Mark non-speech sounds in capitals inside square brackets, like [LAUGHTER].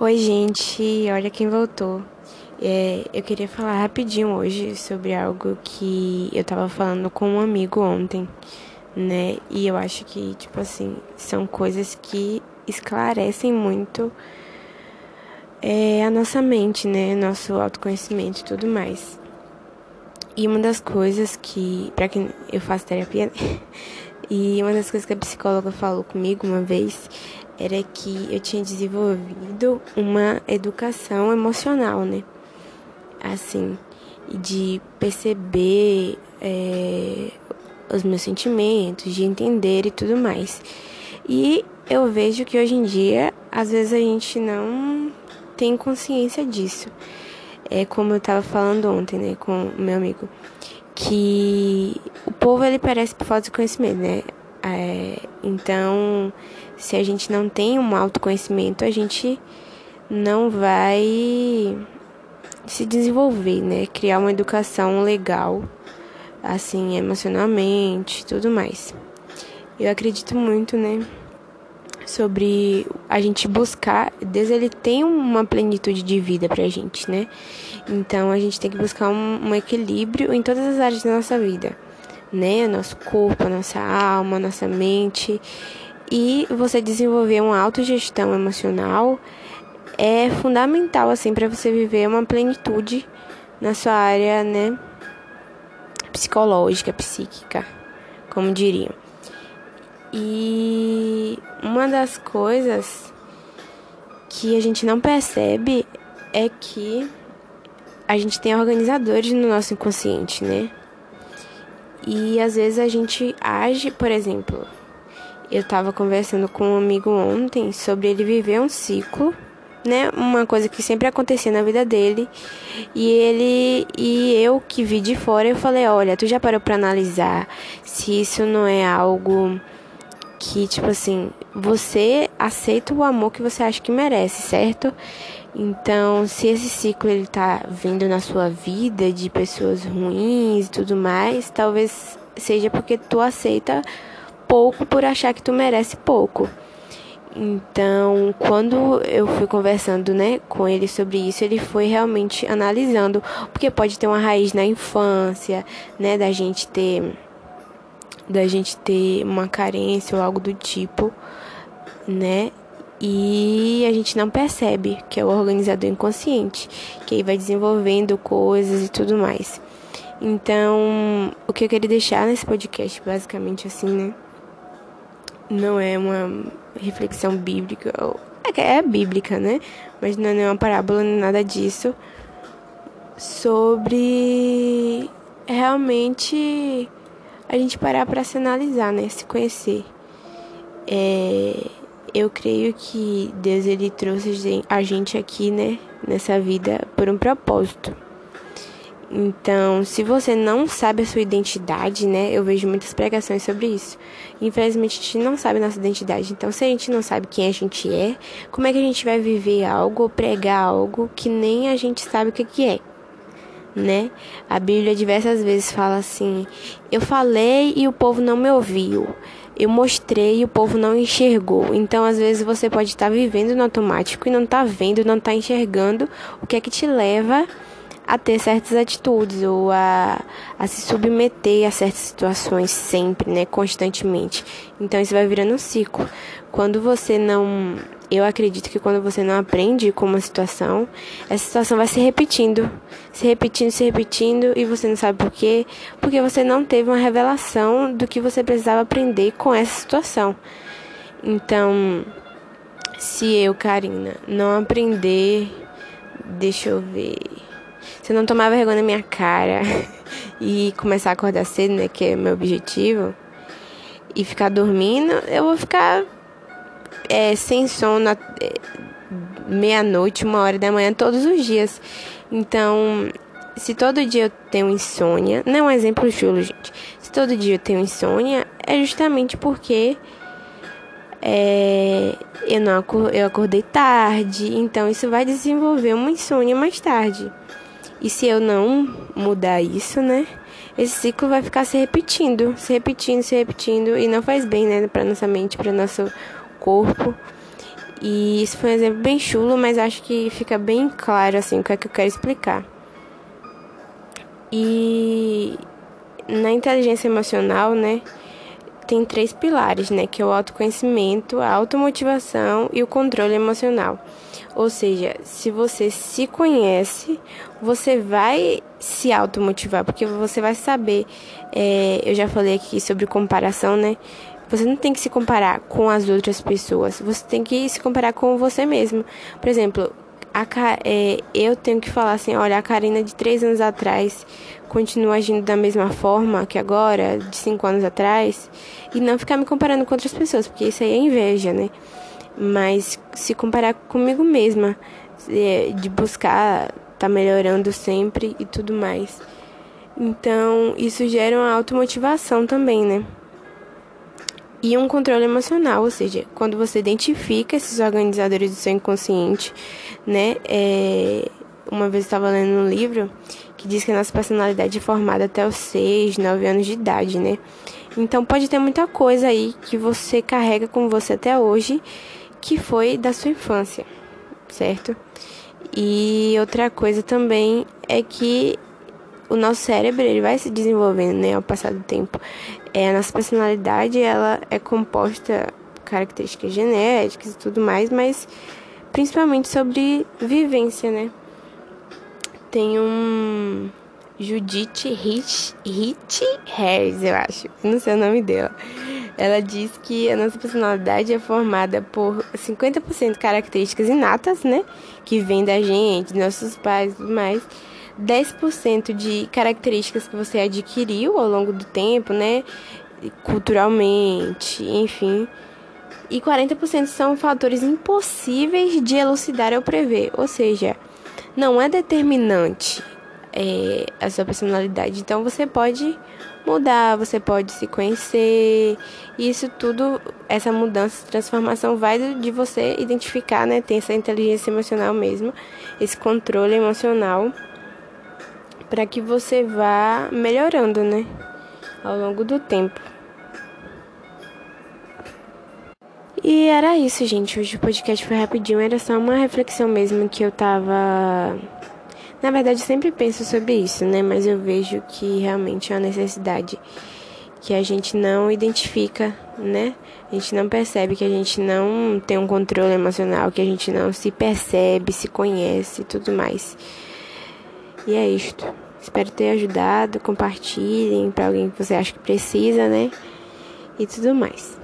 Oi, gente, olha quem voltou. É, eu queria falar rapidinho hoje sobre algo que eu tava falando com um amigo ontem, né? E eu acho que, tipo assim, são coisas que esclarecem muito é, a nossa mente, né? Nosso autoconhecimento e tudo mais. E uma das coisas que, para quem eu faço terapia, [LAUGHS] e uma das coisas que a psicóloga falou comigo uma vez era que eu tinha desenvolvido uma educação emocional, né? Assim, de perceber é, os meus sentimentos, de entender e tudo mais. E eu vejo que hoje em dia, às vezes a gente não tem consciência disso. É como eu estava falando ontem, né, com o meu amigo, que o povo ele parece por falta de conhecimento, né? É, então, se a gente não tem um autoconhecimento, a gente não vai se desenvolver, né? Criar uma educação legal, assim, emocionalmente, tudo mais. Eu acredito muito, né? Sobre a gente buscar, Deus ele tem uma plenitude de vida pra gente, né? Então a gente tem que buscar um, um equilíbrio em todas as áreas da nossa vida né? Nosso corpo, nossa alma, nossa mente. E você desenvolver uma autogestão emocional é fundamental assim para você viver uma plenitude na sua área, né, psicológica, psíquica, como diriam. E uma das coisas que a gente não percebe é que a gente tem organizadores no nosso inconsciente, né? E às vezes a gente age, por exemplo, eu estava conversando com um amigo ontem sobre ele viver um ciclo, né? Uma coisa que sempre acontecia na vida dele. E ele e eu que vi de fora, eu falei: "Olha, tu já parou para analisar se isso não é algo que, tipo assim, você aceita o amor que você acha que merece, certo? Então, se esse ciclo ele tá vindo na sua vida de pessoas ruins e tudo mais, talvez seja porque tu aceita pouco por achar que tu merece pouco. Então, quando eu fui conversando, né, com ele sobre isso, ele foi realmente analisando, porque pode ter uma raiz na infância, né, da gente ter da gente ter uma carência ou algo do tipo, né? e a gente não percebe que é o organizador inconsciente, que aí vai desenvolvendo coisas e tudo mais. Então, o que eu queria deixar nesse podcast, basicamente assim, né? Não é uma reflexão bíblica, é, é bíblica, né? Mas não é uma parábola nem nada disso. Sobre realmente a gente parar para se analisar, né? Se conhecer. É eu creio que Deus ele trouxe a gente aqui, né, nessa vida por um propósito. Então, se você não sabe a sua identidade, né, eu vejo muitas pregações sobre isso. Infelizmente, a gente não sabe a nossa identidade. Então, se a gente não sabe quem a gente é, como é que a gente vai viver algo ou pregar algo que nem a gente sabe o que, que é? Né? A Bíblia diversas vezes fala assim: Eu falei e o povo não me ouviu eu mostrei e o povo não enxergou. Então, às vezes, você pode estar vivendo no automático e não está vendo, não está enxergando o que é que te leva a ter certas atitudes ou a, a se submeter a certas situações sempre, né, constantemente. Então isso vai virando um ciclo. Quando você não, eu acredito que quando você não aprende com uma situação, essa situação vai se repetindo, se repetindo, se repetindo e você não sabe por quê, porque você não teve uma revelação do que você precisava aprender com essa situação. Então, se eu, Karina, não aprender, deixa eu ver se eu não tomar vergonha na minha cara [LAUGHS] e começar a acordar cedo, né, que é meu objetivo, e ficar dormindo, eu vou ficar é, sem sono é, meia-noite, uma hora da manhã, todos os dias. Então, se todo dia eu tenho insônia, não é um exemplo chulo, gente. Se todo dia eu tenho insônia, é justamente porque é, eu não eu acordei tarde, então isso vai desenvolver uma insônia mais tarde. E se eu não mudar isso, né? Esse ciclo vai ficar se repetindo, se repetindo, se repetindo e não faz bem, né, para nossa mente, para nosso corpo. E isso foi um exemplo bem chulo, mas acho que fica bem claro assim o que é que eu quero explicar. E na inteligência emocional, né, tem três pilares, né, que é o autoconhecimento, a automotivação e o controle emocional. Ou seja, se você se conhece, você vai se automotivar, porque você vai saber. É, eu já falei aqui sobre comparação, né? Você não tem que se comparar com as outras pessoas, você tem que se comparar com você mesmo. Por exemplo, a, é, eu tenho que falar assim: olha, a Karina de três anos atrás continua agindo da mesma forma que agora, de cinco anos atrás, e não ficar me comparando com outras pessoas, porque isso aí é inveja, né? Mas se comparar comigo mesma, de buscar tá melhorando sempre e tudo mais. Então, isso gera uma automotivação também, né? E um controle emocional, ou seja, quando você identifica esses organizadores do seu inconsciente, né? É, uma vez estava lendo um livro que diz que a nossa personalidade é formada até os 6, 9 anos de idade, né? Então pode ter muita coisa aí que você carrega com você até hoje que foi da sua infância, certo? E outra coisa também é que o nosso cérebro ele vai se desenvolvendo, né, ao passar do tempo. É, a nossa personalidade ela é composta por características genéticas e tudo mais, mas principalmente sobre vivência, né? Tem um Judith Hitch, Hitch Harris, eu acho, não sei o nome dela. Ela diz que a nossa personalidade é formada por 50% características inatas, né? Que vêm da gente, nossos pais e tudo mais. 10% de características que você adquiriu ao longo do tempo, né? Culturalmente, enfim. E 40% são fatores impossíveis de elucidar ou prever. Ou seja, não é determinante é, a sua personalidade. Então você pode mudar, você pode se conhecer. Isso tudo, essa mudança, transformação vai de você identificar, né? Ter essa inteligência emocional mesmo, esse controle emocional, para que você vá melhorando, né? Ao longo do tempo. E era isso, gente. Hoje o podcast foi rapidinho, era só uma reflexão mesmo que eu tava na verdade, sempre penso sobre isso, né? Mas eu vejo que realmente é uma necessidade que a gente não identifica, né? A gente não percebe que a gente não tem um controle emocional, que a gente não se percebe, se conhece e tudo mais. E é isto. Espero ter ajudado. Compartilhem para alguém que você acha que precisa, né? E tudo mais.